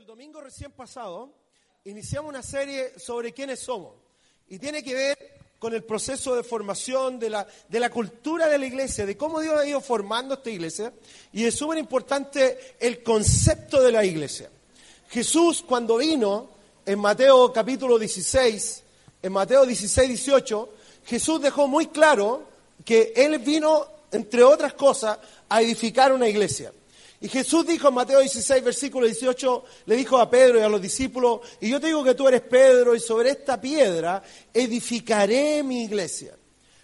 el domingo recién pasado iniciamos una serie sobre quiénes somos y tiene que ver con el proceso de formación de la, de la cultura de la iglesia, de cómo Dios ha ido formando esta iglesia y es súper importante el concepto de la iglesia. Jesús cuando vino en Mateo capítulo 16, en Mateo 16, 18, Jesús dejó muy claro que Él vino, entre otras cosas, a edificar una iglesia. Y Jesús dijo en Mateo 16, versículo 18, le dijo a Pedro y a los discípulos, y yo te digo que tú eres Pedro y sobre esta piedra edificaré mi iglesia.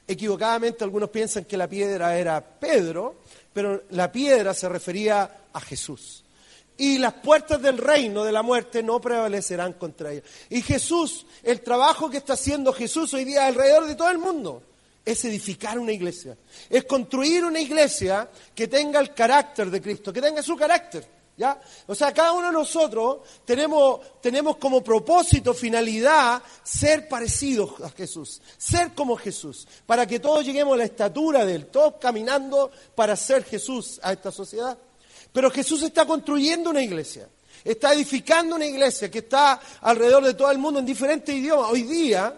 Equivocadamente algunos piensan que la piedra era Pedro, pero la piedra se refería a Jesús. Y las puertas del reino de la muerte no prevalecerán contra ella. Y Jesús, el trabajo que está haciendo Jesús hoy día alrededor de todo el mundo, es edificar una iglesia, es construir una iglesia que tenga el carácter de Cristo, que tenga su carácter. ¿Ya? O sea, cada uno de nosotros tenemos, tenemos como propósito, finalidad, ser parecidos a Jesús, ser como Jesús, para que todos lleguemos a la estatura de Él, todos caminando para ser Jesús a esta sociedad. Pero Jesús está construyendo una iglesia, está edificando una iglesia que está alrededor de todo el mundo en diferentes idiomas. Hoy día,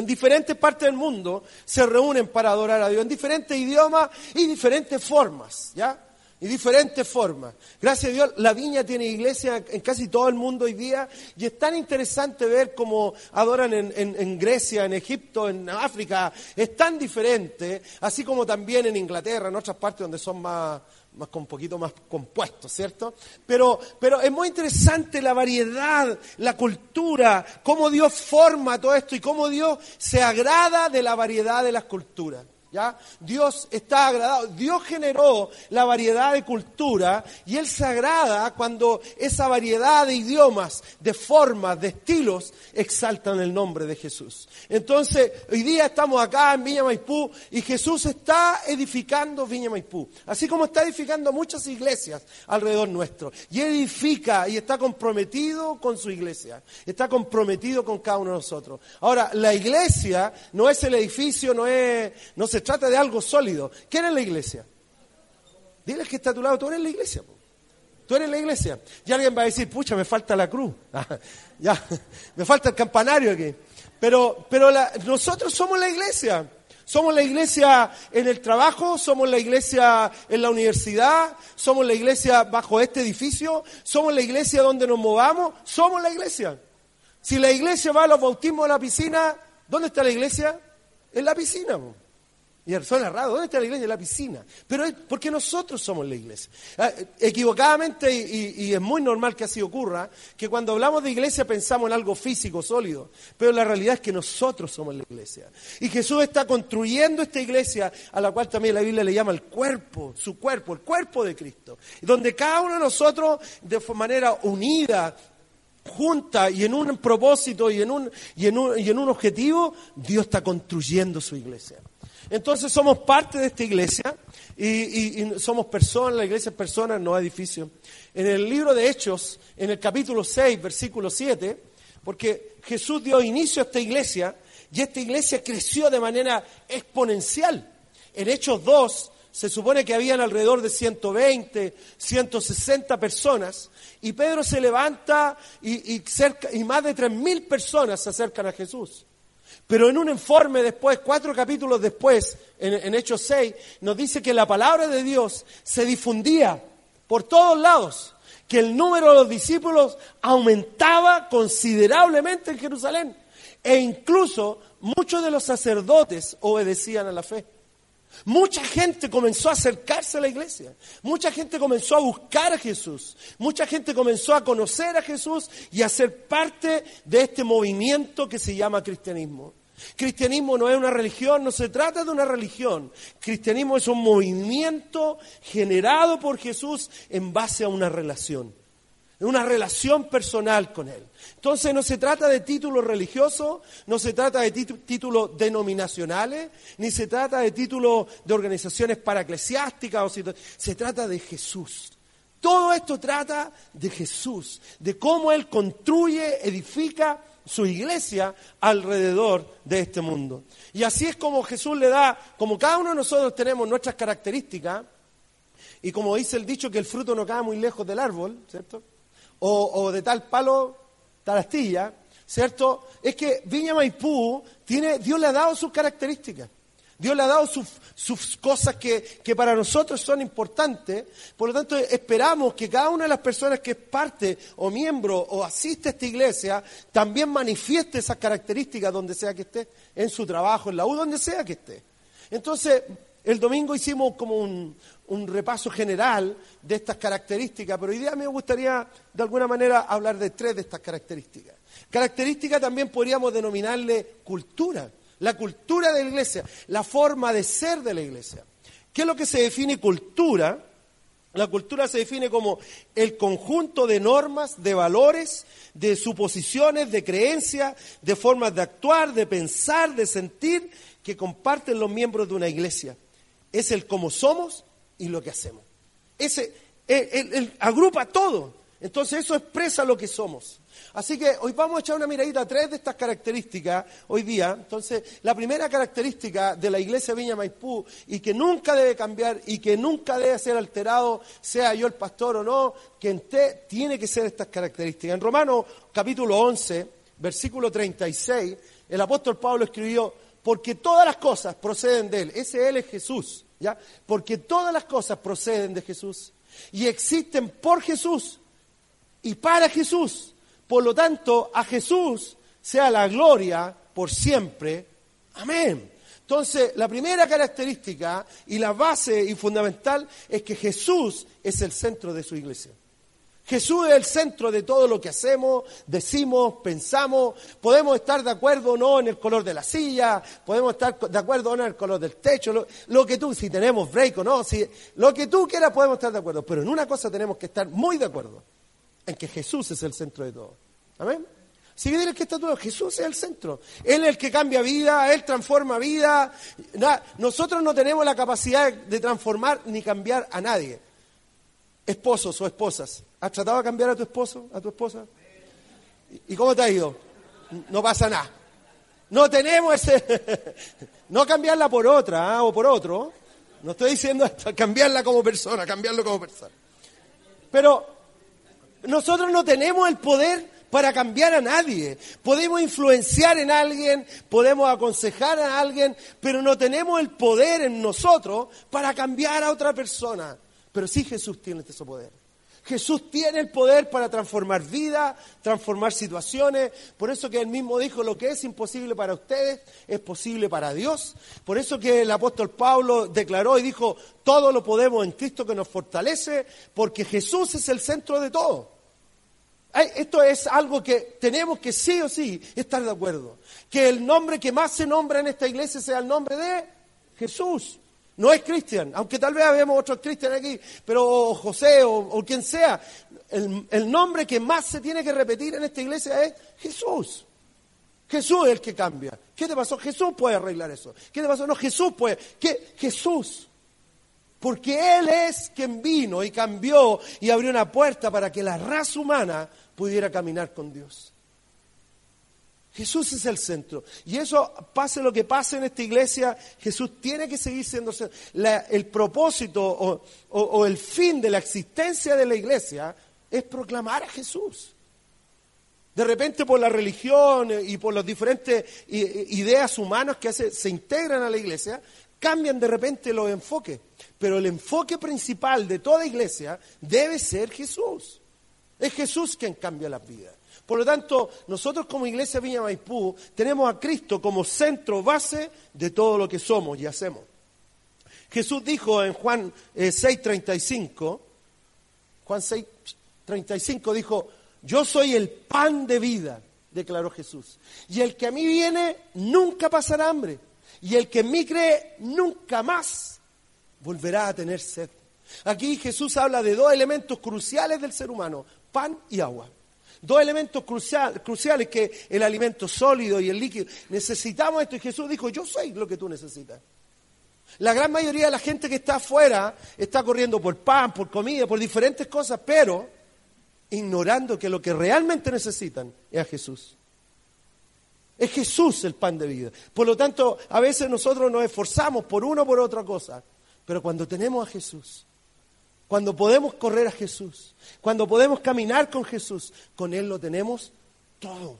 en diferentes partes del mundo se reúnen para adorar a Dios, en diferentes idiomas y diferentes formas, ¿ya? Y diferentes formas. Gracias a Dios, la viña tiene iglesia en casi todo el mundo hoy día y es tan interesante ver cómo adoran en, en Grecia, en Egipto, en África. Es tan diferente, así como también en Inglaterra, en otras partes donde son más, más un poquito más compuesto, ¿cierto? Pero, pero es muy interesante la variedad, la cultura, cómo Dios forma todo esto y cómo Dios se agrada de la variedad de las culturas. ¿Ya? Dios está agradado. Dios generó la variedad de cultura y Él se agrada cuando esa variedad de idiomas, de formas, de estilos, exaltan el nombre de Jesús. Entonces, hoy día estamos acá en Viña Maipú y Jesús está edificando Viña Maipú. Así como está edificando muchas iglesias alrededor nuestro. Y edifica y está comprometido con su iglesia. Está comprometido con cada uno de nosotros. Ahora, la iglesia no es el edificio, no es, no se trata de algo sólido. ¿Quién es la iglesia? Dile que está a tu lado, tú eres la iglesia. Tú eres la iglesia. Y alguien va a decir, pucha, me falta la cruz. ya, me falta el campanario aquí. Pero, pero nosotros somos la iglesia. Somos la iglesia en el trabajo, somos la iglesia en la universidad, somos la iglesia bajo este edificio, somos la iglesia donde nos movamos, somos la iglesia. Si la iglesia va a los bautismos de la piscina, ¿dónde está la iglesia? En la piscina. Y raro, ¿dónde está la iglesia? En la piscina. Pero es porque nosotros somos la iglesia. Ah, equivocadamente, y, es muy normal que así ocurra, que cuando hablamos de iglesia pensamos en algo físico, sólido. Pero la realidad es que nosotros somos la iglesia. Y Jesús está construyendo esta iglesia, a la cual también la Biblia le llama el cuerpo, su cuerpo, el cuerpo de Cristo. Donde cada uno de nosotros, de manera unida, junta y en un propósito y en un, y en un, y en un objetivo, Dios está construyendo su iglesia. Entonces somos parte de esta iglesia y, somos personas, la iglesia es personas, no edificio. En el libro de Hechos, en el capítulo 6, versículo 7, porque Jesús dio inicio a esta iglesia y esta iglesia creció de manera exponencial. En Hechos 2 se supone que habían alrededor de 120, 160 personas y Pedro se levanta y, y, cerca, y más de 3.000 personas se acercan a Jesús. Pero en un informe después, cuatro capítulos después, en, Hechos 6, nos dice que la palabra de Dios se difundía por todos lados, que el número de los discípulos aumentaba considerablemente en Jerusalén. E incluso muchos de los sacerdotes obedecían a la fe. Mucha gente comenzó a acercarse a la iglesia, mucha gente comenzó a buscar a Jesús, mucha gente comenzó a conocer a Jesús y a ser parte de este movimiento que se llama cristianismo. Cristianismo no es una religión, no se trata de una religión. Cristianismo es un movimiento generado por Jesús en base a una relación, una relación personal con Él. Entonces no se trata de títulos religiosos, no se trata de títulos denominacionales, ni se trata de títulos de organizaciones paraeclesiásticas, se trata de Jesús. Todo esto trata de Jesús, de cómo Él construye, edifica su iglesia alrededor de este mundo. Y así es como Jesús le da, como cada uno de nosotros tenemos nuestras características, y como dice el dicho que el fruto no cae muy lejos del árbol, ¿cierto? O, de tal palo, tal astilla, ¿cierto? Es que Viña Maipú tiene, Dios le ha dado sus características. Dios le ha dado sus, cosas que, que, para nosotros son importantes. Por lo tanto, esperamos que cada una de las personas que es parte o miembro o asiste a esta iglesia también manifieste esas características donde sea que esté, en su trabajo, en la U, donde sea que esté. Entonces, el domingo hicimos como un, un repaso general de estas características, pero hoy día me gustaría de alguna manera hablar de tres de estas características. Característica también podríamos denominarle cultura la cultura de la iglesia, la forma de ser de la iglesia. ¿Qué es lo que se define cultura? La cultura se define como el conjunto de normas, de valores, de suposiciones, de creencias, de formas de actuar, de pensar, de sentir que comparten los miembros de una iglesia. Es el cómo somos y lo que hacemos. Ese agrupa todo. Entonces eso expresa lo que somos. Así que hoy vamos a echar una miradita a tres de estas características hoy día. Entonces, la primera característica de la iglesia Viña Maipú y que nunca debe cambiar y que nunca debe ser alterado, sea yo el pastor o no, que tiene que ser estas características. En Romanos capítulo 11, versículo 36, el apóstol Pablo escribió, porque todas las cosas proceden de él. Ese él es Jesús, ¿ya? Porque todas las cosas proceden de Jesús y existen por Jesús y para Jesús. Por lo tanto, a Jesús sea la gloria por siempre. Amén. Entonces, la primera característica y la base y fundamental es que Jesús es el centro de su iglesia. Jesús es el centro de todo lo que hacemos, decimos, pensamos. Podemos estar de acuerdo o no en el color de la silla, podemos estar de acuerdo o no en el color del techo, lo, que tú, si tenemos break o no, si, lo que tú quieras podemos estar de acuerdo. Pero en una cosa tenemos que estar muy de acuerdo en que Jesús es el centro de todo. Amén. Sigue dile que está todo. Jesús es el centro. Él es el que cambia vida, Él transforma vida. Nosotros no tenemos la capacidad de transformar ni cambiar a nadie. Esposos o esposas. ¿Has tratado de cambiar a tu esposo, a tu esposa? ¿Y cómo te ha ido? No pasa nada. No tenemos ese... no cambiarla por otra ¿ah? o por otro. No estoy diciendo esto, cambiarla como persona, cambiarlo como persona. Pero nosotros no tenemos el poder para cambiar a nadie. Podemos influenciar en alguien, podemos aconsejar a alguien, pero no tenemos el poder en nosotros para cambiar a otra persona. Pero sí Jesús tiene ese poder. Jesús tiene el poder para transformar vidas, transformar situaciones. Por eso que él mismo dijo, lo que es imposible para ustedes es posible para Dios. Por eso que el apóstol Pablo declaró y dijo, todo lo podemos en Cristo que nos fortalece, porque Jesús es el centro de todo. Esto es algo que tenemos que sí o sí estar de acuerdo. Que el nombre que más se nombra en esta iglesia sea el nombre de Jesús. No es Cristian, aunque tal vez habemos otros Cristian aquí, pero José o, quien sea, el, el, nombre que más se tiene que repetir en esta iglesia es Jesús. Jesús es el que cambia. ¿Qué te pasó? Jesús puede arreglar eso. ¿Qué te pasó? No, Jesús puede. ¿Qué? Jesús. Porque Él es quien vino y cambió y abrió una puerta para que la raza humana pudiera caminar con Dios. Jesús es el centro. Y eso, pase lo que pase en esta iglesia, Jesús tiene que seguir siendo el propósito o, el fin de la existencia de la iglesia es proclamar a Jesús. De repente por la religión y por las diferentes ideas humanas que se integran a la iglesia, cambian de repente los enfoques. Pero el enfoque principal de toda iglesia debe ser Jesús. Es Jesús quien cambia las vidas. Por lo tanto, nosotros como Iglesia Viña Maipú tenemos a Cristo como centro base de todo lo que somos y hacemos. Jesús dijo en Juan 6:35, eh, Juan 6:35 dijo, yo soy el pan de vida, declaró Jesús. Y el que a mí viene nunca pasará hambre. Y el que en mí cree nunca más volverá a tener sed. Aquí Jesús habla de dos elementos cruciales del ser humano, pan y agua. Dos elementos cruciales que el alimento sólido y el líquido. Necesitamos esto y Jesús dijo, yo soy lo que tú necesitas. La gran mayoría de la gente que está afuera está corriendo por pan, por comida, por diferentes cosas, pero ignorando que lo que realmente necesitan es a Jesús. Es Jesús el pan de vida. Por lo tanto, a veces nosotros nos esforzamos por una o por otra cosa, pero cuando tenemos a Jesús, cuando podemos correr a Jesús, cuando podemos caminar con Jesús, con Él lo tenemos todo.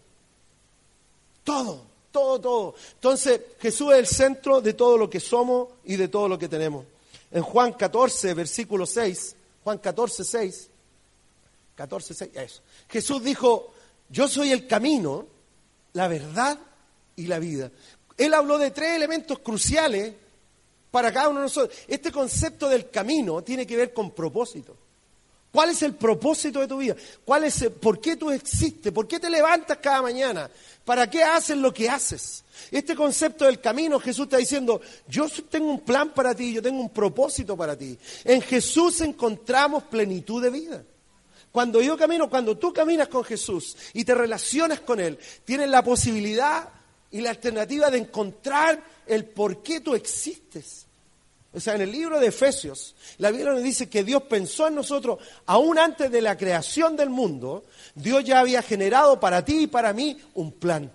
Todo, todo, todo. Entonces Jesús es el centro de todo lo que somos y de todo lo que tenemos. En Juan 14, versículo 6, Juan 14, 6, 14, 6, eso. Jesús dijo, yo soy el camino, la verdad y la vida. Él habló de tres elementos cruciales para cada uno de nosotros. Este concepto del camino tiene que ver con propósito. ¿Cuál es el propósito de tu vida? ¿Cuál es ¿Por qué tú existes? ¿Por qué te levantas cada mañana? ¿Para qué haces lo que haces? Este concepto del camino, Jesús está diciendo, yo tengo un plan para ti, yo tengo un propósito para ti. En Jesús encontramos plenitud de vida. Cuando yo camino, cuando tú caminas con Jesús y te relacionas con Él, tienes la posibilidad y la alternativa de encontrar el por qué tú existes. O sea, en el libro de Efesios, la Biblia nos dice que Dios pensó en nosotros, aún antes de la creación del mundo, Dios ya había generado para ti y para mí un plan.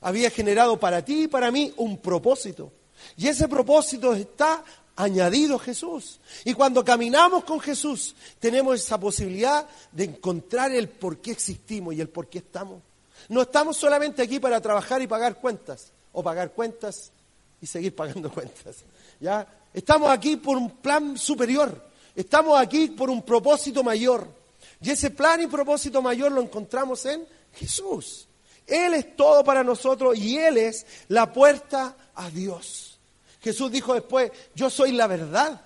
Había generado para ti y para mí un propósito. Y ese propósito está añadido Jesús. Y cuando caminamos con Jesús, tenemos esa posibilidad de encontrar el por qué existimos y el por qué estamos. No estamos solamente aquí para trabajar y pagar cuentas, o pagar cuentas y seguir pagando cuentas. ¿ya? Estamos aquí por un plan superior, estamos aquí por un propósito mayor. Y ese plan y propósito mayor lo encontramos en Jesús. Él es todo para nosotros y Él es la puerta a Dios. Jesús dijo después, yo soy la verdad.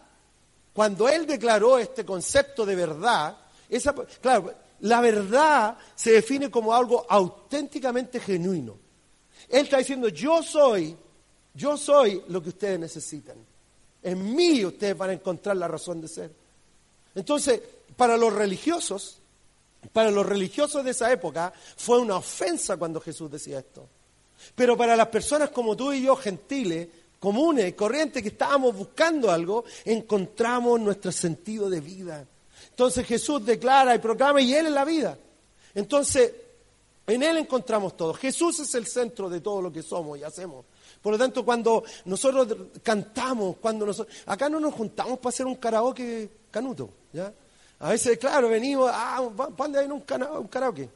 Cuando Él declaró este concepto de verdad, esa, claro, la verdad se define como algo auténticamente genuino. Él está diciendo, yo soy, yo soy lo que ustedes necesitan. En mí ustedes van a encontrar la razón de ser. Entonces, para los religiosos, para los religiosos de esa época, fue una ofensa cuando Jesús decía esto. Pero para las personas como tú y yo, gentiles, comunes, corrientes, que estábamos buscando algo, encontramos nuestro sentido de vida. Entonces Jesús declara y proclama y Él es la vida. Entonces, en Él encontramos todo. Jesús es el centro de todo lo que somos y hacemos. Por lo tanto, cuando nosotros cantamos, cuando nosotros... Acá no nos juntamos para hacer un karaoke canuto, ¿ya? A veces, claro, venimos, ah, ¿dónde hay un, un karaoke?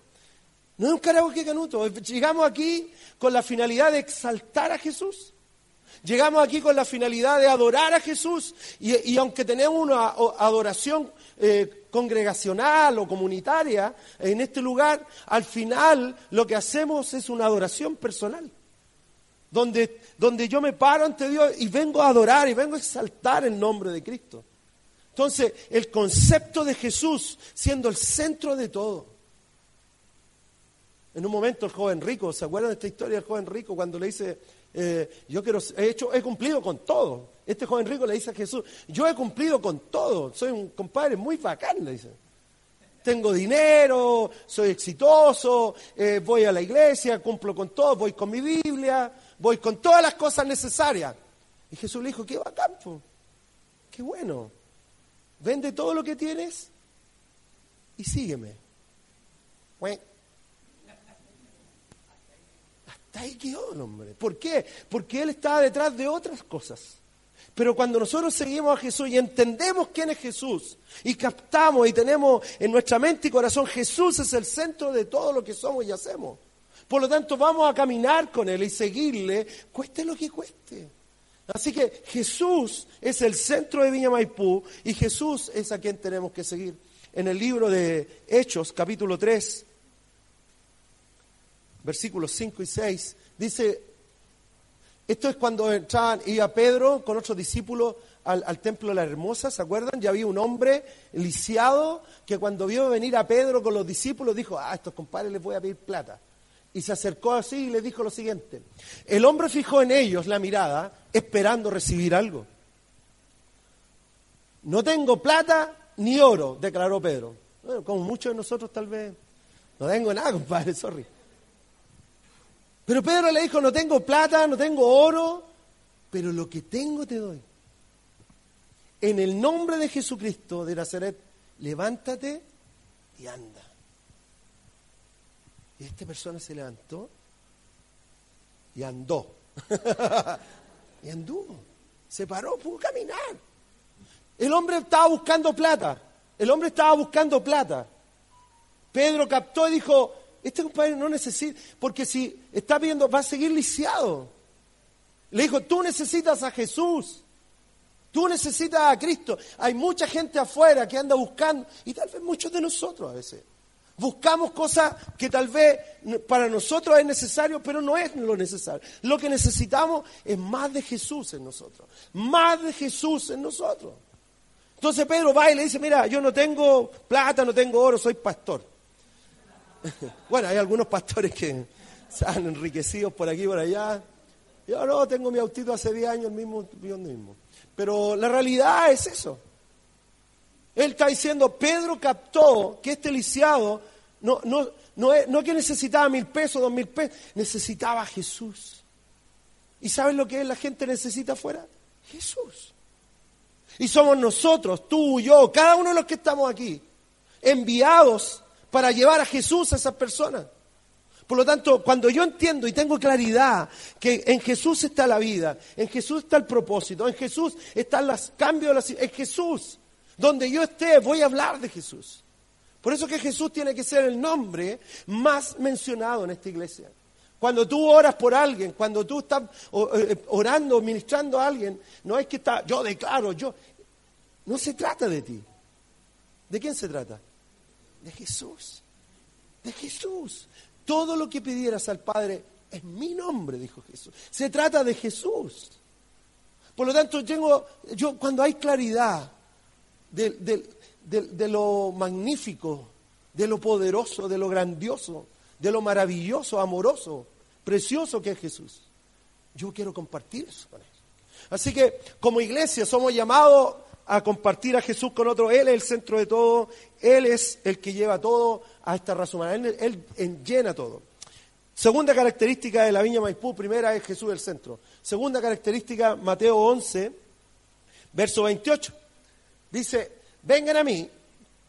No es un karaoke canuto. Llegamos aquí con la finalidad de exaltar a Jesús. Llegamos aquí con la finalidad de adorar a Jesús y, aunque tenemos una adoración eh, congregacional o comunitaria en este lugar, al final lo que hacemos es una adoración personal. Donde, donde yo me paro ante Dios y vengo a adorar y vengo a exaltar el nombre de Cristo. Entonces, el concepto de Jesús siendo el centro de todo. En un momento el joven rico, ¿se acuerdan de esta historia del joven rico cuando le dice, eh, yo quiero, he, hecho, he cumplido con todo. Este joven rico le dice a Jesús, yo he cumplido con todo, soy un compadre muy bacán, le dice. Tengo dinero, soy exitoso, eh, voy a la iglesia, cumplo con todo, voy con mi Biblia, voy con todas las cosas necesarias. Y Jesús le dijo, qué bacán, qué bueno. Vende todo lo que tienes y sígueme. ahí quedó el hombre. ¿Por qué? Porque él estaba detrás de otras cosas. Pero cuando nosotros seguimos a Jesús y entendemos quién es Jesús y captamos y tenemos en nuestra mente y corazón, Jesús es el centro de todo lo que somos y hacemos. Por lo tanto, vamos a caminar con Él y seguirle, cueste lo que cueste. Así que Jesús es el centro de Viña Maipú y Jesús es a quien tenemos que seguir. En el libro de Hechos, capítulo 3, versículos 5 y 6, dice, esto es cuando entraban, iba Pedro con otros discípulos al, templo de la hermosa, ¿se acuerdan? Ya había un hombre lisiado que cuando vio venir a Pedro con los discípulos dijo, ah, a estos compadres les voy a pedir plata. Y se acercó así y le dijo lo siguiente, el hombre fijó en ellos la mirada esperando recibir algo. No tengo plata ni oro, declaró Pedro. Bueno, como muchos de nosotros tal vez, no tengo nada, compadre, sorry. Pero Pedro le dijo, no tengo plata, no tengo oro, pero lo que tengo te doy. En el nombre de Jesucristo de Nazaret, levántate y anda. Y esta persona se levantó y andó. y anduvo. Se paró, pudo caminar. El hombre estaba buscando plata. El hombre estaba buscando plata. Pedro captó y dijo, este compadre no necesita, porque si está viendo, va a seguir lisiado. Le dijo, tú necesitas a Jesús. Tú necesitas a Cristo. Hay mucha gente afuera que anda buscando, y tal vez muchos de nosotros a veces. Buscamos cosas que tal vez para nosotros es necesario, pero no es lo necesario. Lo que necesitamos es más de Jesús en nosotros. Más de Jesús en nosotros. Entonces Pedro va y le dice, mira, yo no tengo plata, no tengo oro, soy pastor. bueno, hay algunos pastores que se han enriquecido por aquí y por allá. Yo no, tengo mi autito hace 10 años, el mismo, mismo. Pero la realidad es eso. Él está diciendo, Pedro captó que este lisiado no, no, no, no que necesitaba mil pesos, dos mil pesos, necesitaba a Jesús. ¿Y sabes lo que la gente necesita afuera? Jesús. Y somos nosotros, tú, yo, cada uno de los que estamos aquí, enviados para llevar a Jesús a esas personas. Por lo tanto, cuando yo entiendo y tengo claridad que en Jesús está la vida, en Jesús está el propósito, en Jesús están los cambios, en Jesús donde yo esté, voy a hablar de Jesús. Por eso que Jesús tiene que ser el nombre más mencionado en esta iglesia. Cuando tú oras por alguien, cuando tú estás eh, orando, ministrando a alguien, no es que está, yo declaro, yo. No se trata de ti. ¿De quién se trata? De Jesús. De Jesús. Todo lo que pidieras al Padre es mi nombre, dijo Jesús. Se trata de Jesús. Por lo tanto, tengo, yo cuando hay claridad, de, lo magnífico, de lo poderoso, de lo grandioso, de lo maravilloso, amoroso, precioso que es Jesús. Yo quiero compartir eso con él. Así que como iglesia somos llamados a compartir a Jesús con otros. Él es el centro de todo, Él es el que lleva todo a esta raza humana, Él, él llena todo. Segunda característica de la Viña Maipú, primera es Jesús el centro. Segunda característica, Mateo 11, verso 28. Dice, vengan a mí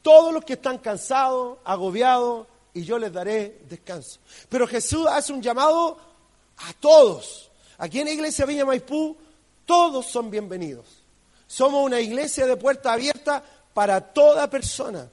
todos los que están cansados, agobiados, y yo les daré descanso. Pero Jesús hace un llamado a todos. Aquí en la iglesia Viña Maipú, todos son bienvenidos. Somos una iglesia de puerta abierta para toda persona,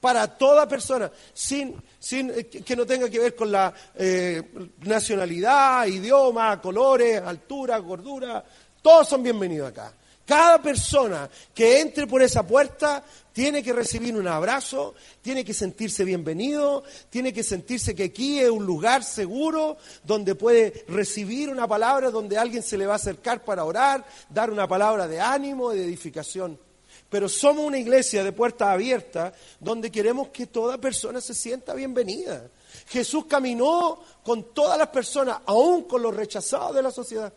para toda persona, sin, sin eh, que no tenga que ver con la eh, nacionalidad, idioma, colores, altura, gordura. Todos son bienvenidos acá. Cada persona que entre por esa puerta tiene que recibir un abrazo, tiene que sentirse bienvenido, tiene que sentirse que aquí es un lugar seguro donde puede recibir una palabra, donde alguien se le va a acercar para orar, dar una palabra de ánimo, de edificación. Pero somos una iglesia de puertas abiertas donde queremos que toda persona se sienta bienvenida. Jesús caminó con todas las personas, aún con los rechazados de la sociedad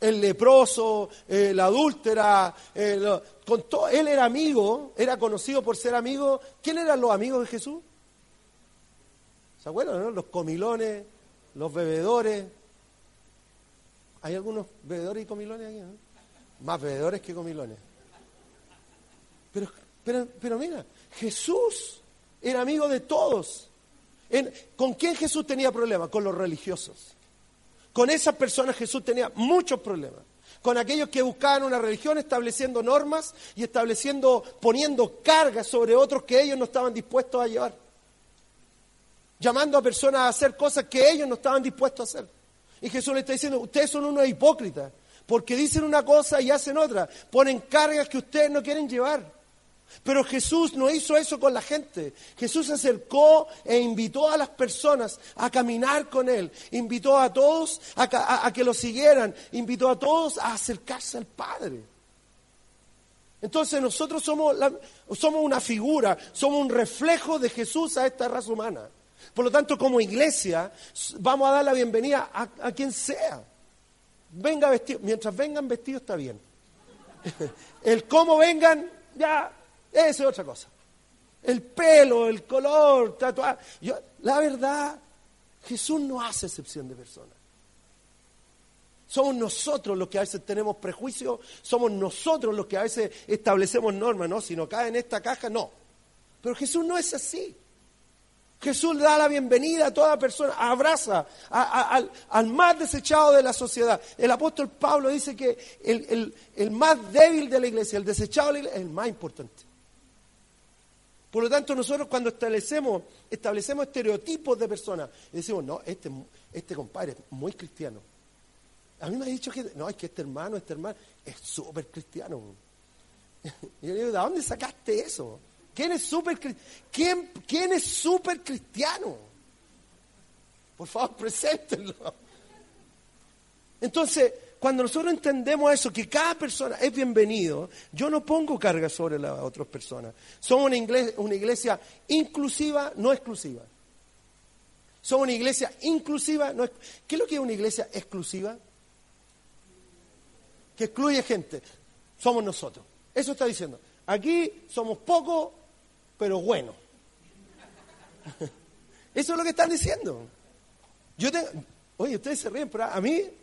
el leproso, la adúltera, con todo, él era amigo, era conocido por ser amigo. ¿Quién eran los amigos de Jesús? ¿Se acuerdan? No? Los comilones, los bebedores. ¿Hay algunos bebedores y comilones aquí? Más bebedores que comilones. Pero, pero, pero mira, Jesús era amigo de todos. ¿Con quién Jesús tenía problemas? Con los religiosos. Con esas personas Jesús tenía muchos problemas. Con aquellos que buscaban una religión estableciendo normas y estableciendo, poniendo cargas sobre otros que ellos no estaban dispuestos a llevar. Llamando a personas a hacer cosas que ellos no estaban dispuestos a hacer. Y Jesús le está diciendo, ustedes son unos hipócritas, porque dicen una cosa y hacen otra. Ponen cargas que ustedes no quieren llevar. Pero Jesús no hizo eso con la gente. Jesús se acercó e invitó a las personas a caminar con Él. Invitó a todos a, que lo siguieran. Invitó a todos a acercarse al Padre. Entonces nosotros somos, somos una figura, somos un reflejo de Jesús a esta raza humana. Por lo tanto, como iglesia, vamos a dar la bienvenida a, a quien sea. Venga vestido, mientras vengan vestidos está bien. El cómo vengan, ya esa es otra cosa. El pelo, el color, tatuaje. la verdad, Jesús no hace excepción de personas. Somos nosotros los que a veces tenemos prejuicios, somos nosotros los que a veces establecemos normas, ¿no? Si no cae en esta caja, no. Pero Jesús no es así. Jesús da la bienvenida a toda persona, abraza al, más desechado de la sociedad. El apóstol Pablo dice que el, el más débil de la iglesia, el desechado de la iglesia, es el más importante. Por lo tanto, nosotros cuando establecemos, establecemos estereotipos de personas, decimos, no, este, este compadre es muy cristiano. A mí me ha dicho que, no, es que este hermano, este hermano, es súper cristiano. Y yo digo, ¿de dónde sacaste eso? ¿Quién es súper ¿Quién, ¿Quién cristiano? Por favor, preséntenlo. Entonces, cuando nosotros entendemos eso, que cada persona es bienvenido, yo no pongo carga sobre las otras personas. Somos una iglesia, inclusiva, no exclusiva. Somos una iglesia inclusiva, no ¿Qué es lo que es una iglesia exclusiva? Que excluye gente. Somos nosotros. Eso está diciendo. Aquí somos pocos, pero buenos. Eso es lo que están diciendo. Yo oye, ustedes se ríen, pero a mí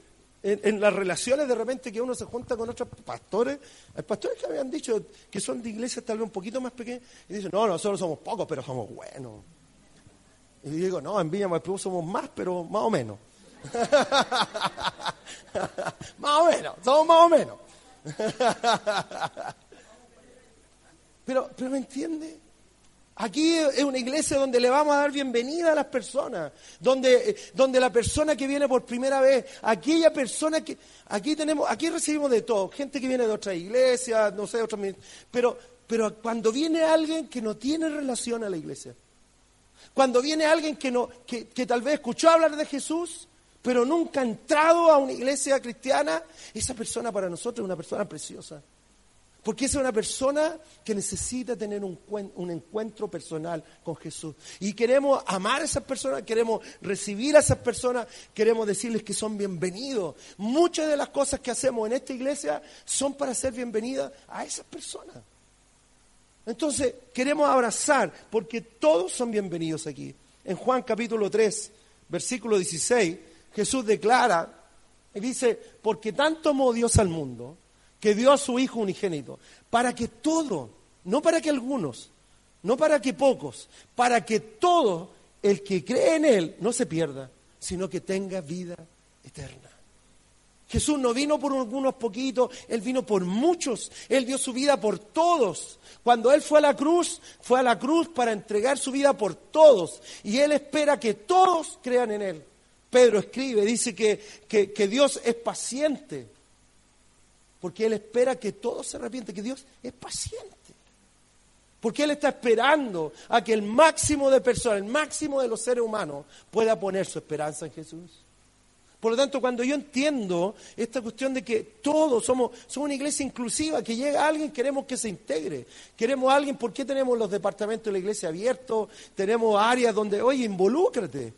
en, las relaciones de repente que uno se junta con otros pastores, hay pastores que habían dicho que son de iglesias tal vez un poquito más pequeñas, y dicen, no, nosotros somos pocos, pero somos buenos. Y digo, no, en Villa Maipú somos más, pero más o menos. más o menos, somos más o menos. pero, pero ¿me entiende? Aquí es una iglesia donde le vamos a dar bienvenida a las personas, donde, donde la persona que viene por primera vez, aquella persona que, aquí tenemos, aquí recibimos de todo, gente que viene de otras iglesias, no sé, otras, pero, pero cuando viene alguien que no tiene relación a la iglesia, cuando viene alguien que, no, que, que tal vez escuchó hablar de Jesús, pero nunca ha entrado a una iglesia cristiana, esa persona para nosotros es una persona preciosa. Porque esa es una persona que necesita tener un, encuentro personal con Jesús. Y queremos amar a esas personas, queremos recibir a esas personas, queremos decirles que son bienvenidos. Muchas de las cosas que hacemos en esta iglesia son para ser bienvenidas a esas personas. Entonces, queremos abrazar, porque todos son bienvenidos aquí. En Juan capítulo 3, versículo 16, Jesús declara y dice, porque tanto amó Dios al mundo, que dio a su Hijo unigénito, para que todo, no para que algunos, no para que pocos, para que todo el que cree en Él no se pierda, sino que tenga vida eterna. Jesús no vino por algunos poquitos, Él vino por muchos, Él dio su vida por todos. Cuando Él fue a la cruz, fue a la cruz para entregar su vida por todos. Y Él espera que todos crean en Él. Pedro escribe, dice que, que, que Dios es paciente porque Él espera que todos se arrepienten, que Dios es paciente. Porque Él está esperando a que el máximo de personas, el máximo de los seres humanos pueda poner su esperanza en Jesús. Por lo tanto, cuando yo entiendo esta cuestión de que todos somos, somos una iglesia inclusiva, que llega alguien, queremos que se integre. Queremos a alguien, ¿por qué tenemos los departamentos de la iglesia abiertos? Tenemos áreas donde, oye, involúcrate.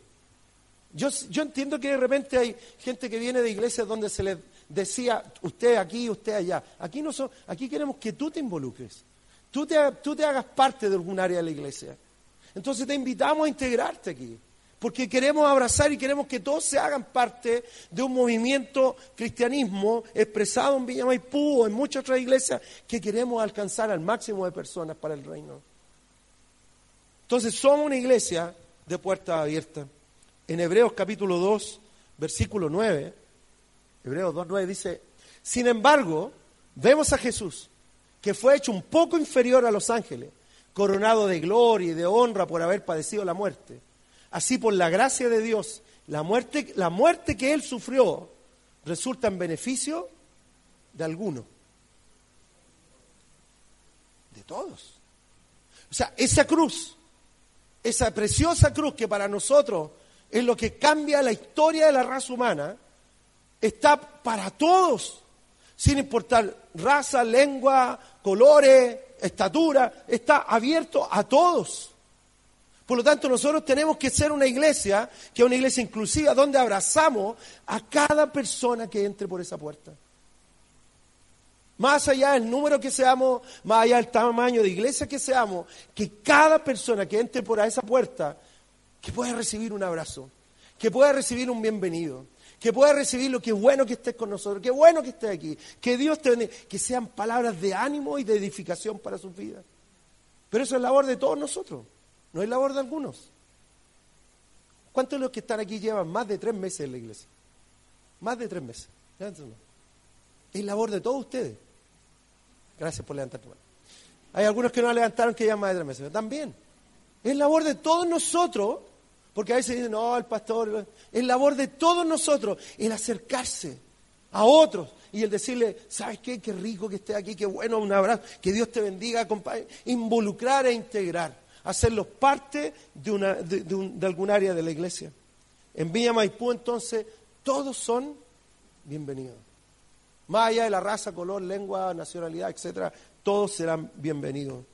Yo, yo entiendo que de repente hay gente que viene de iglesias donde se les decía usted aquí, usted allá. Aquí, no son, aquí queremos que tú te involucres, tú te, tú te hagas parte de algún área de la iglesia. Entonces te invitamos a integrarte aquí, porque queremos abrazar y queremos que todos se hagan parte de un movimiento cristianismo expresado en Villa Maipú o en muchas otras iglesias que queremos alcanzar al máximo de personas para el reino. Entonces somos una iglesia de puertas abiertas. En Hebreos capítulo 2, versículo 9, Hebreos 2.9 dice, sin embargo, vemos a Jesús, que fue hecho un poco inferior a los ángeles, coronado de gloria y de honra por haber padecido la muerte. Así por la gracia de Dios, la muerte, la muerte que él sufrió resulta en beneficio de alguno. De todos. O sea, esa cruz, esa preciosa cruz que para nosotros es lo que cambia la historia de la raza humana, está para todos, sin importar raza, lengua, colores, estatura, está abierto a todos. Por lo tanto, nosotros tenemos que ser una iglesia, que es una iglesia inclusiva, donde abrazamos a cada persona que entre por esa puerta. Más allá del número que seamos, más allá del tamaño de iglesia que seamos, que cada persona que entre por esa puerta, que pueda recibir un abrazo, que pueda recibir un bienvenido, que pueda recibir lo que bueno que estés con nosotros, que bueno que estés aquí, que Dios te bendiga, que sean palabras de ánimo y de edificación para sus vidas. Pero eso es labor de todos nosotros, no es labor de algunos. ¿Cuántos de los que están aquí llevan más de tres meses en la iglesia? Más de tres meses. Es labor de todos ustedes. Gracias por levantar tu mano. Hay algunos que no levantaron que llevan más de tres meses. También. Es labor de todos nosotros, porque a veces dicen, no, el pastor. Es labor de todos nosotros el acercarse a otros y el decirle, ¿sabes qué? Qué rico que esté aquí, qué bueno, un abrazo, que Dios te bendiga, acompañe. Involucrar e integrar, hacerlos parte de, una, de algún área de la iglesia. En Villa Maipú, entonces, todos son bienvenidos. Más allá de la raza, color, lengua, nacionalidad, etcétera, todos serán bienvenidos.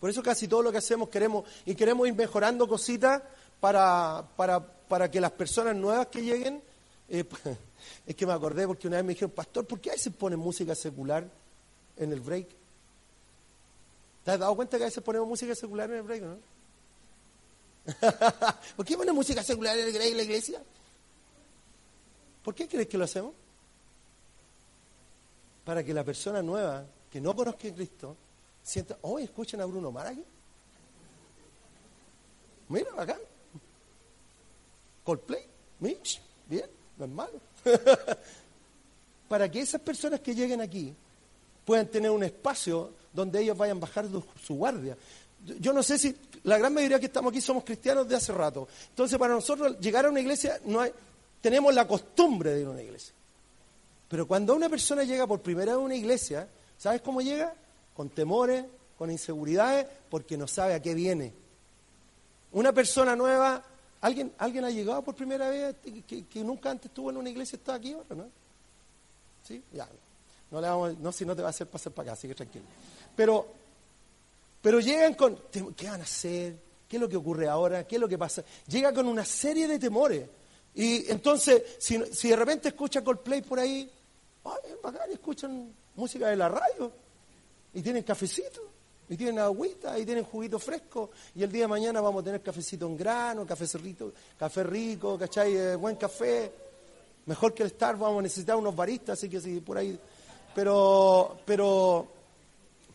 Por eso casi todo lo que hacemos queremos y queremos ir mejorando cositas para, para, para que las personas nuevas que lleguen, eh, es que me acordé porque una vez me dijeron, pastor, ¿por qué a veces ponen música secular en el break? ¿Te has dado cuenta que a veces ponemos música secular en el break, no? ¿Por qué ponen música secular en el break en la iglesia? ¿Por qué crees que lo hacemos? Para que la persona nueva que no conozca a Cristo sienta, oh, escuchan a Bruno Mara aquí. Mira, acá. Coldplay, Mitch, bien, no es malo. Para que esas personas que lleguen aquí puedan tener un espacio donde ellos vayan bajar su guardia. Yo no sé si la gran mayoría que estamos aquí somos cristianos de hace rato. Entonces, para nosotros llegar a una iglesia no tenemos la costumbre de ir a una iglesia. Pero cuando una persona llega por primera vez a una iglesia, ¿sabes cómo llega? Con temores, con inseguridades, porque no sabe a qué viene. Una persona nueva, ¿alguien, ¿alguien ha llegado por primera vez que, nunca antes estuvo en una iglesia y está aquí ahora, no? ¿Sí? Ya. No, le vamos, no, si no te va a hacer pasar para acá, así que tranquilo. Pero, pero llegan con, ¿qué van a hacer? ¿Qué es lo que ocurre ahora? ¿Qué es lo que pasa? Llega con una serie de temores. Y entonces, si, si de repente escucha Coldplay por ahí, ay, bacán, escuchan música de la radio y tienen cafecito, y tienen agüita, y tienen juguito fresco, y el día de mañana vamos a tener cafecito en grano, café rico, café rico, ¿cachai? Eh, buen café, mejor que el Star, vamos a necesitar unos baristas, así que sí, por ahí. Pero, pero,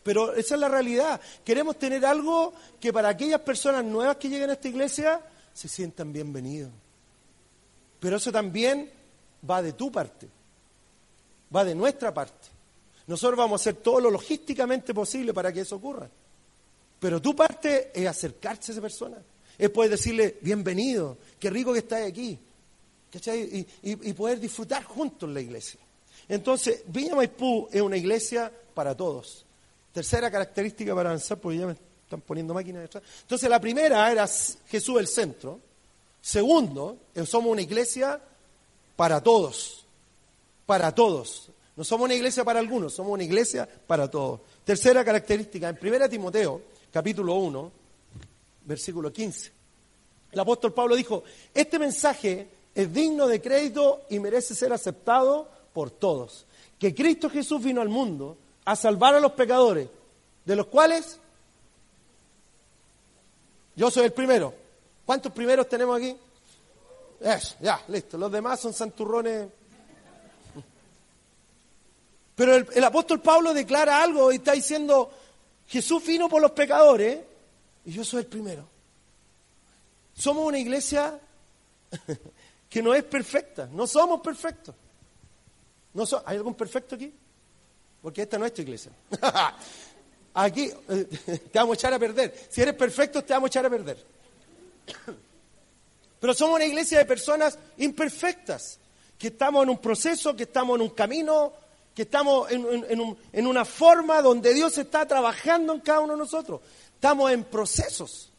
pero esa es la realidad. Queremos tener algo que para aquellas personas nuevas que lleguen a esta iglesia se sientan bienvenidos. Pero eso también va de tu parte, va de nuestra parte. Nosotros vamos a hacer todo lo logísticamente posible para que eso ocurra. Pero tu parte es acercarse a esa persona. Es poder decirle, bienvenido, qué rico que estás aquí. Y, y, poder disfrutar juntos la iglesia. Entonces, Viña Maipú es una iglesia para todos. Tercera característica para avanzar, porque ya me están poniendo máquinas detrás. Entonces, la primera era Jesús el centro. Segundo, somos una iglesia para todos, para todos. No somos una iglesia para algunos, somos una iglesia para todos. Tercera característica, en 1 Timoteo, capítulo 1, versículo 15. El apóstol Pablo dijo, este mensaje es digno de crédito y merece ser aceptado por todos. Que Cristo Jesús vino al mundo a salvar a los pecadores, de los cuales yo soy el primero. ¿Cuántos primeros tenemos aquí? Ya, listo. Los demás son santurrones. Pero el, apóstol Pablo declara algo y está diciendo, Jesús vino por los pecadores y yo soy el primero. Somos una iglesia que no es perfecta, no somos perfectos. No ¿Hay algún perfecto aquí? Porque esta no es tu iglesia. aquí eh, te vamos a echar a perder. Si eres perfecto, te vamos a echar a perder. Pero somos una iglesia de personas imperfectas, que estamos en un proceso, que estamos en un camino, que estamos en, una forma donde Dios está trabajando en cada uno de nosotros. Estamos en procesos.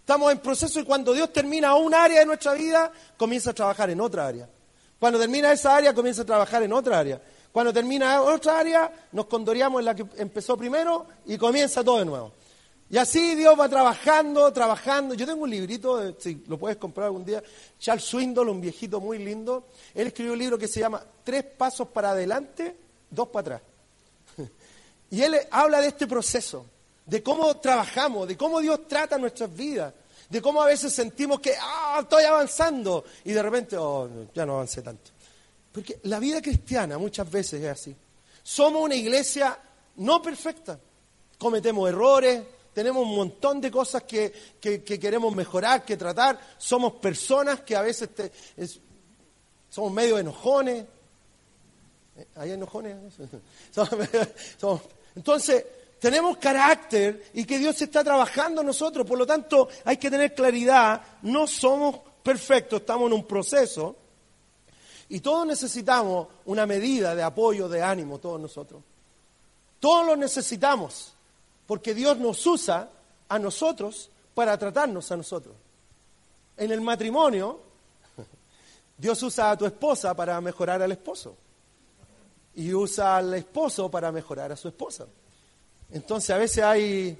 Estamos en proceso y cuando Dios termina un área de nuestra vida, comienza a trabajar en otra área. Cuando termina esa área, comienza a trabajar en otra área. Cuando termina otra área, nos condoreamos en la que empezó primero y comienza todo de nuevo. Y así Dios va trabajando, trabajando. Yo tengo un librito, eh, si lo puedes comprar algún día, Charles Swindoll, un viejito muy lindo. Él escribió un libro que se llama Tres pasos para adelante, dos para atrás. Y él habla de este proceso, de cómo trabajamos, de cómo Dios trata nuestras vidas, de cómo a veces sentimos que, ah, estoy avanzando, y de repente, oh, ya no avancé tanto. Porque la vida cristiana muchas veces es así. Somos una iglesia no perfecta. Cometemos errores, tenemos un montón de cosas que, queremos mejorar, que tratar. Somos personas que a veces somos medio enojones. ¿Hay enojones? entonces, tenemos carácter y que Dios está trabajando en nosotros. Por lo tanto, hay que tener claridad, no somos perfectos, estamos en un proceso. Y todos necesitamos una medida de apoyo, de ánimo, todos nosotros. Todos lo necesitamos, porque Dios nos usa a nosotros para tratarnos a nosotros. En el matrimonio, Dios usa a tu esposa para mejorar al esposo. Y usa al esposo para mejorar a su esposa. Entonces a veces hay,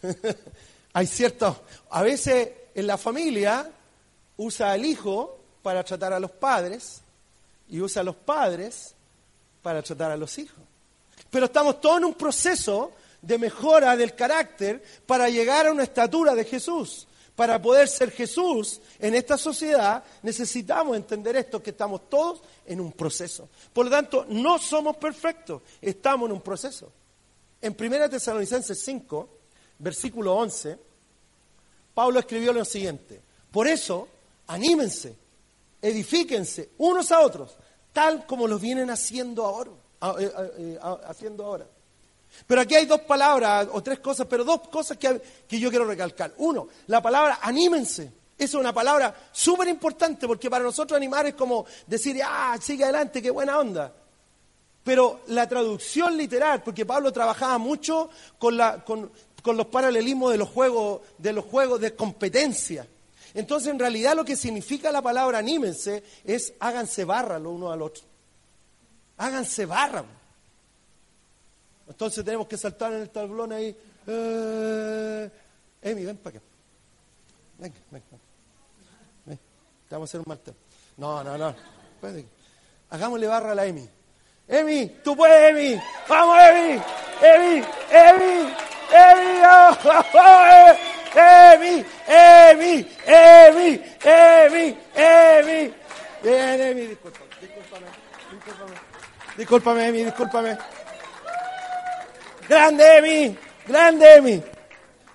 ciertos, a veces en la familia usa al hijo para tratar a los padres y usa a los padres para tratar a los hijos. Pero estamos todos en un proceso de mejora del carácter para llegar a una estatura de Jesús. Para poder ser Jesús en esta sociedad necesitamos entender esto, que estamos todos en un proceso. Por lo tanto, no somos perfectos, estamos en un proceso. En 1 Tesalonicenses 5, versículo 11, Pablo escribió lo siguiente, por eso, anímense, edifíquense unos a otros, tal como lo vienen haciendo ahora. Eh, eh, haciendo ahora. Pero aquí hay dos palabras o tres cosas, pero dos cosas que, que yo quiero recalcar. Uno, la palabra anímense. Esa es una palabra súper importante porque para nosotros animar es como decir, ah, sigue adelante, qué buena onda. Pero la traducción literal, porque Pablo trabajaba mucho con, los paralelismos de los juegos, de los juegos de competencia. Entonces, en realidad, lo que significa la palabra anímense es háganse barra lo uno al otro. Háganse barra. Entonces tenemos que saltar en el tablón ahí. Eh, Emi, ven para acá. Venga, venga. Ven. Te vamos a hacer un martel. No, no, no. Hagámosle barra a la Emi. Emi, tú puedes, Emi. Vamos, Emi. Emi, Emi, Emi. Oh, oh, oh, Emi, Emi, Emi, Emi, Emi. Bien, Emi, discúlpame, discúlpame, discúlpame. Discúlpame, Emi, discúlpame. Grande, Emi, grande, Emi.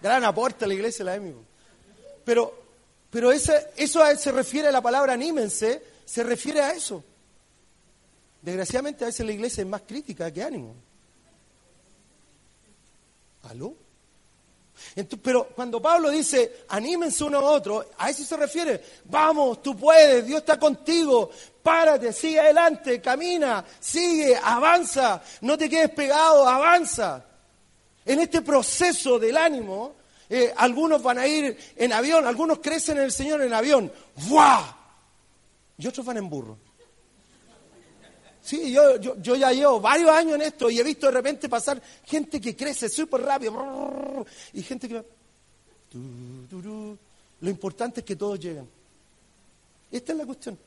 Gran aporte a la iglesia, la Emi. Pero, pero ese, eso se refiere a la palabra anímense, se refiere a eso. Desgraciadamente a veces la iglesia es más crítica que ánimo. ¿Aló? Pero cuando Pablo dice, anímense uno a otro, a eso se refiere. Vamos, tú puedes, Dios está contigo. Párate, sigue adelante, camina, sigue, avanza. No te quedes pegado, avanza. En este proceso del ánimo, eh, algunos van a ir en avión, algunos crecen en el Señor en avión. ¡Buah! Y otros van en burro. Sí, yo, yo, yo, ya llevo varios años en esto y he visto de repente pasar gente que crece súper rápido y gente que... Lo importante es que todos lleguen. Esta es la cuestión.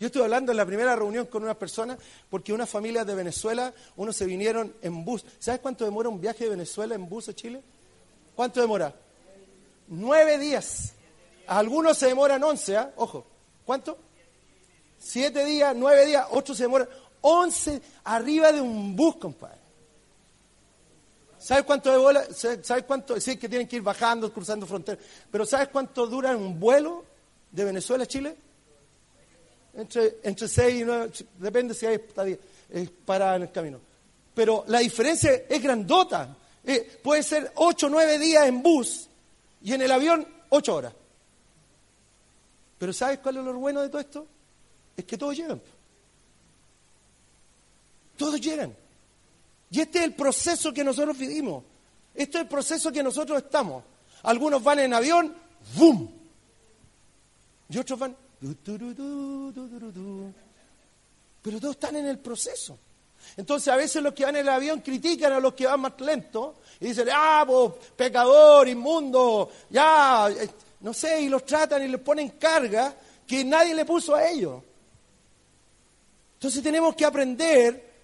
Yo estoy hablando en la primera reunión con unas personas porque unas familias de Venezuela, unos se vinieron en bus. ¿Sabes cuánto demora un viaje de Venezuela en bus a Chile? ¿Cuánto demora? Nueve días. Algunos se demoran once, ¿ah? Ojo. ¿Cuánto? Siete días, nueve días, ocho se demoran. Once arriba de un bus, compadre. ¿Sabes cuánto de bola? ¿Sabes cuánto? Sí, que tienen que ir bajando, cruzando fronteras. Pero ¿sabes cuánto dura un vuelo de Venezuela a Chile? Entre, entre seis y nueve, depende si hay parada en el camino. Pero la diferencia es grandota. Eh, puede ser ocho o nueve días en bus y en el avión ocho horas. Pero ¿sabes cuál es lo bueno de todo esto? Es que todos llegan. Todos llegan. Y este es el proceso que nosotros vivimos. Este es el proceso que nosotros estamos. Algunos van en avión, ¡boom! Y otros van, pero todos están en el proceso. Entonces a veces los que van en el avión critican a los que van más lentos y dicen, ah, pues, pecador, inmundo, ya, eh, no sé, y los tratan y les ponen carga que nadie le puso a ellos. Entonces tenemos que aprender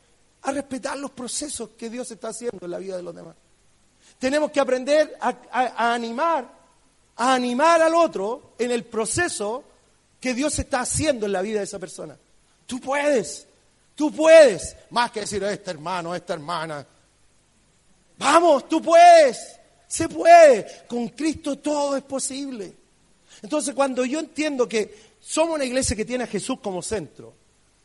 a respetar los procesos que Dios está haciendo en la vida de los demás. Tenemos que aprender a, animar, a animar al otro en el proceso que Dios está haciendo en la vida de esa persona. Tú puedes, tú puedes, más que decir este hermano, esta hermana. Vamos, tú puedes, se puede. Con Cristo todo es posible. Entonces cuando yo entiendo que somos una iglesia que tiene a Jesús como centro,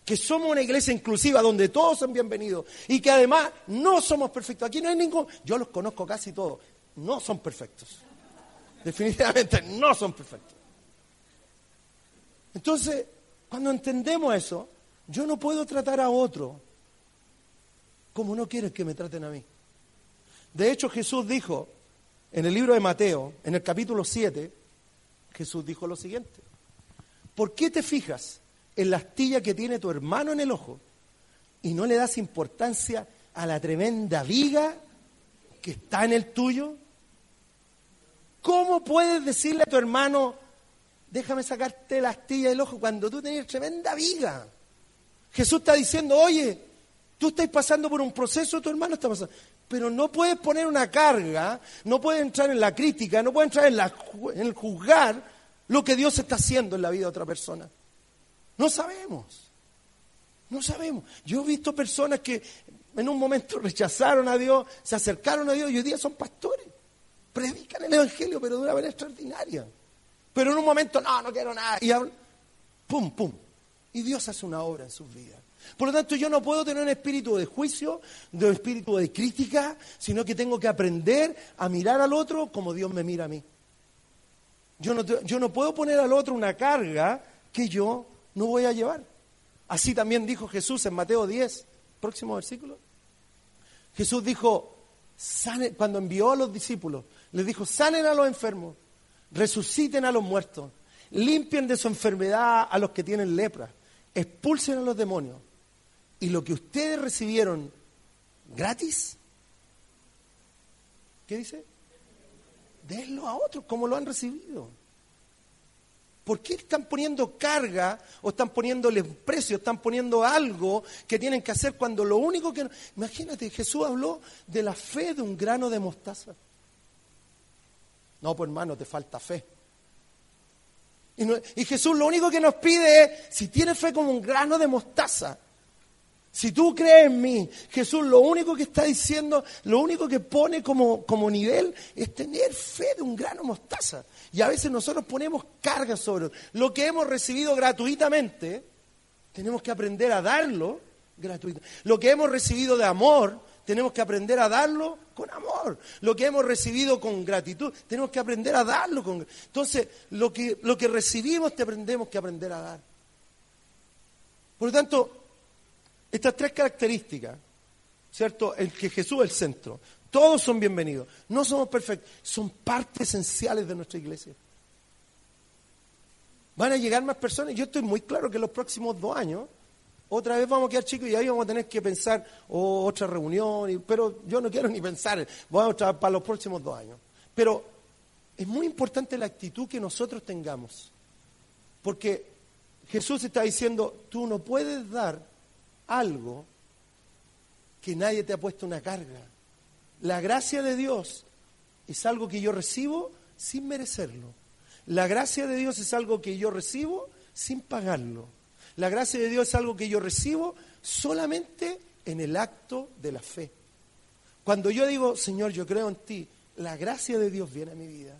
que somos una iglesia inclusiva donde todos son bienvenidos y que además no somos perfectos. Aquí no hay ningún, yo los conozco casi todos, no son perfectos. Definitivamente no son perfectos. Entonces, cuando entendemos eso, yo no puedo tratar a otro como no quieren que me traten a mí. De hecho, Jesús dijo en el libro de Mateo, en el capítulo 7, Jesús dijo lo siguiente. ¿Por qué te fijas en la astilla que tiene tu hermano en el ojo y no le das importancia a la tremenda viga que está en el tuyo? ¿Cómo puedes decirle a tu hermano, déjame sacarte la astilla del ojo cuando tú tenías tremenda viga? Jesús está diciendo, oye, tú estás pasando por un proceso, tu hermano está pasando. Pero no puedes poner una carga, no puedes entrar en la crítica, no puedes entrar en, la, en el juzgar lo que Dios está haciendo en la vida de otra persona. No sabemos. No sabemos. Yo he visto personas que en un momento rechazaron a Dios, se acercaron a Dios y hoy día son pastores. Predican el Evangelio, pero de una manera extraordinaria. Pero en un momento, no, no quiero nada. Y hablan, pum, pum. Y Dios hace una obra en sus vidas. Por lo tanto, yo no puedo tener un espíritu de juicio, de un espíritu de crítica, sino que tengo que aprender a mirar al otro como Dios me mira a mí. Yo no, yo no puedo poner al otro una carga que yo no voy a llevar. Así también dijo Jesús en Mateo 10, próximo versículo. Jesús dijo, cuando envió a los discípulos, les dijo, sanen a los enfermos, resuciten a los muertos, limpien de su enfermedad a los que tienen lepra, expulsen a los demonios. Y lo que ustedes recibieron gratis, ¿qué dice? denlo a otros como lo han recibido. ¿Por qué están poniendo carga o están poniéndole precio, están poniendo algo que tienen que hacer cuando lo único que... Imagínate, Jesús habló de la fe de un grano de mostaza. No, pues hermano, te falta fe. Y, y Jesús lo único que nos pide es, si tienes fe como un grano de mostaza, si tú crees en mí, Jesús lo único que está diciendo, lo único que pone como, como nivel es tener fe de un grano mostaza. Y a veces nosotros ponemos cargas sobre lo que hemos recibido gratuitamente, tenemos que aprender a darlo gratuitamente. Lo que hemos recibido de amor, tenemos que aprender a darlo con amor. Lo que hemos recibido con gratitud, tenemos que aprender a darlo con Entonces, lo que, lo que recibimos, te aprendemos que aprender a dar. Por lo tanto, estas tres características, ¿cierto? El que Jesús es el centro. Todos son bienvenidos. No somos perfectos. Son partes esenciales de nuestra iglesia. Van a llegar más personas. Yo estoy muy claro que en los próximos dos años, otra vez vamos a quedar chicos y ahí vamos a tener que pensar otra reunión. pero yo no quiero ni pensar. Vamos a para los próximos dos años. Pero es muy importante la actitud que nosotros tengamos. Porque Jesús está diciendo, tú no puedes dar algo que nadie te ha puesto una carga. La gracia de Dios es algo que yo recibo sin merecerlo. La gracia de Dios es algo que yo recibo sin pagarlo. La gracia de Dios es algo que yo recibo solamente en el acto de la fe. Cuando yo digo, Señor, yo creo en ti, la gracia de Dios viene a mi vida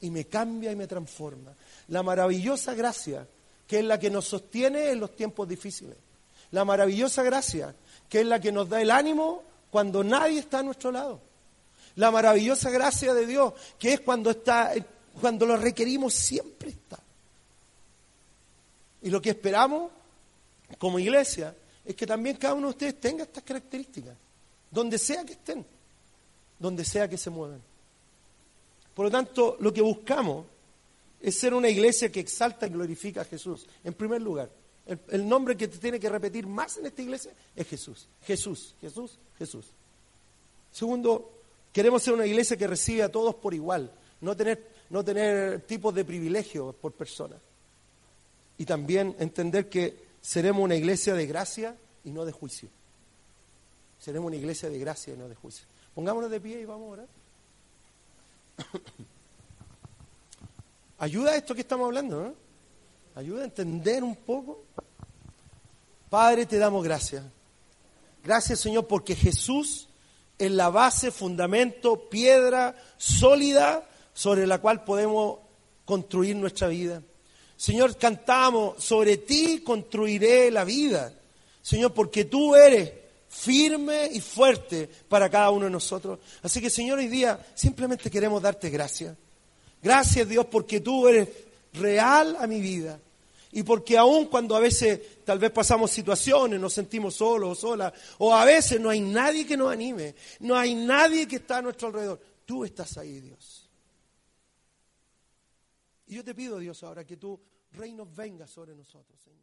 y me cambia y me transforma. La maravillosa gracia que es la que nos sostiene en los tiempos difíciles la maravillosa gracia, que es la que nos da el ánimo cuando nadie está a nuestro lado. La maravillosa gracia de Dios, que es cuando está, cuando lo requerimos, siempre está. Y lo que esperamos como iglesia es que también cada uno de ustedes tenga estas características, donde sea que estén, donde sea que se muevan. Por lo tanto, lo que buscamos es ser una iglesia que exalta y glorifica a Jesús, en primer lugar. El, nombre que te tiene que repetir más en esta iglesia es Jesús. Jesús, Jesús, Jesús. Segundo, queremos ser una iglesia que recibe a todos por igual, no tener, no tener tipos de privilegios por persona. Y también entender que seremos una iglesia de gracia y no de juicio. Seremos una iglesia de gracia y no de juicio. Pongámonos de pie y vamos a orar. Ayuda a esto que estamos hablando, ¿no? Ayuda a entender un poco. Padre, te damos gracias. Gracias, Señor, porque Jesús es la base, fundamento, piedra sólida sobre la cual podemos construir nuestra vida. Señor, cantamos, sobre ti construiré la vida. Señor, porque tú eres firme y fuerte para cada uno de nosotros. Así que, Señor, hoy día simplemente queremos darte gracias. Gracias, Dios, porque tú eres real a mi vida. Y porque aun cuando a veces tal vez pasamos situaciones, nos sentimos solos o solas, o a veces no hay nadie que nos anime, no hay nadie que está a nuestro alrededor, tú estás ahí, Dios. Y yo te pido, Dios, ahora que tu reino venga sobre nosotros, Señor.